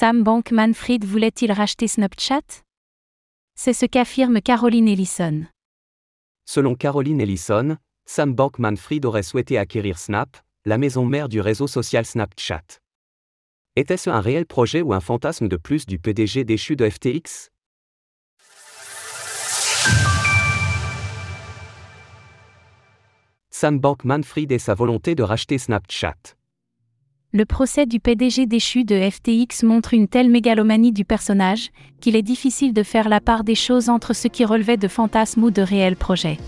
Sam Bankman-Fried voulait-il racheter Snapchat? C'est ce qu'affirme Caroline Ellison. Selon Caroline Ellison, Sam Bankman-Fried aurait souhaité acquérir Snap, la maison mère du réseau social Snapchat. Était-ce un réel projet ou un fantasme de plus du PDG déchu de FTX Sam Bankman-Fried et sa volonté de racheter Snapchat. Le procès du PDG déchu de FTX montre une telle mégalomanie du personnage qu'il est difficile de faire la part des choses entre ce qui relevait de fantasmes ou de réels projets.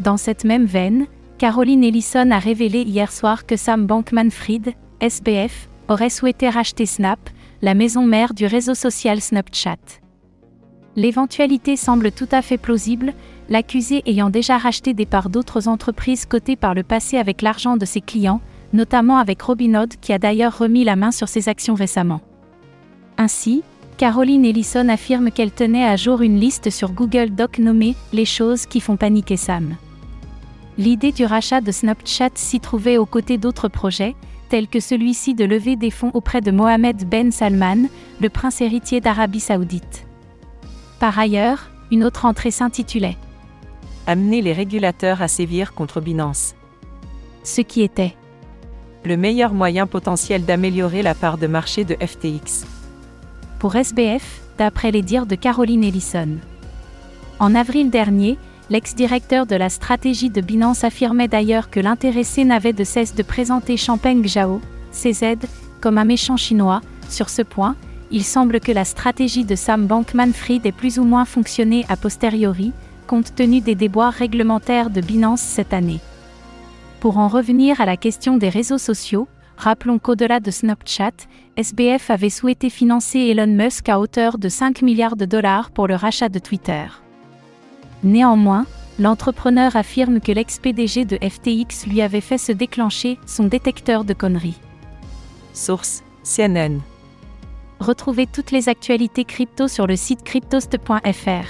Dans cette même veine, Caroline Ellison a révélé hier soir que Sam Bankman-Fried, SBF, aurait souhaité racheter Snap, la maison mère du réseau social Snapchat. L'éventualité semble tout à fait plausible, l'accusé ayant déjà racheté des parts d'autres entreprises cotées par le passé avec l'argent de ses clients, notamment avec Robinhood qui a d'ailleurs remis la main sur ses actions récemment. Ainsi, Caroline Ellison affirme qu'elle tenait à jour une liste sur Google Doc nommée Les choses qui font paniquer Sam. L'idée du rachat de Snapchat s'y trouvait aux côtés d'autres projets, tels que celui-ci de lever des fonds auprès de Mohamed Ben Salman, le prince héritier d'Arabie saoudite. Par ailleurs, une autre entrée s'intitulait Amener les régulateurs à sévir contre Binance. Ce qui était le meilleur moyen potentiel d'améliorer la part de marché de FTX. Pour SBF, d'après les dires de Caroline Ellison. En avril dernier, l'ex-directeur de la stratégie de Binance affirmait d'ailleurs que l'intéressé n'avait de cesse de présenter Champagne Zhao, CZ, comme un méchant chinois. Sur ce point, il semble que la stratégie de Sam Bankman-Fried ait plus ou moins fonctionné a posteriori, compte tenu des déboires réglementaires de Binance cette année. Pour en revenir à la question des réseaux sociaux, rappelons qu'au-delà de Snapchat, SBF avait souhaité financer Elon Musk à hauteur de 5 milliards de dollars pour le rachat de Twitter. Néanmoins, l'entrepreneur affirme que l'ex-PDG de FTX lui avait fait se déclencher son détecteur de conneries. Source CNN. Retrouvez toutes les actualités crypto sur le site cryptost.fr.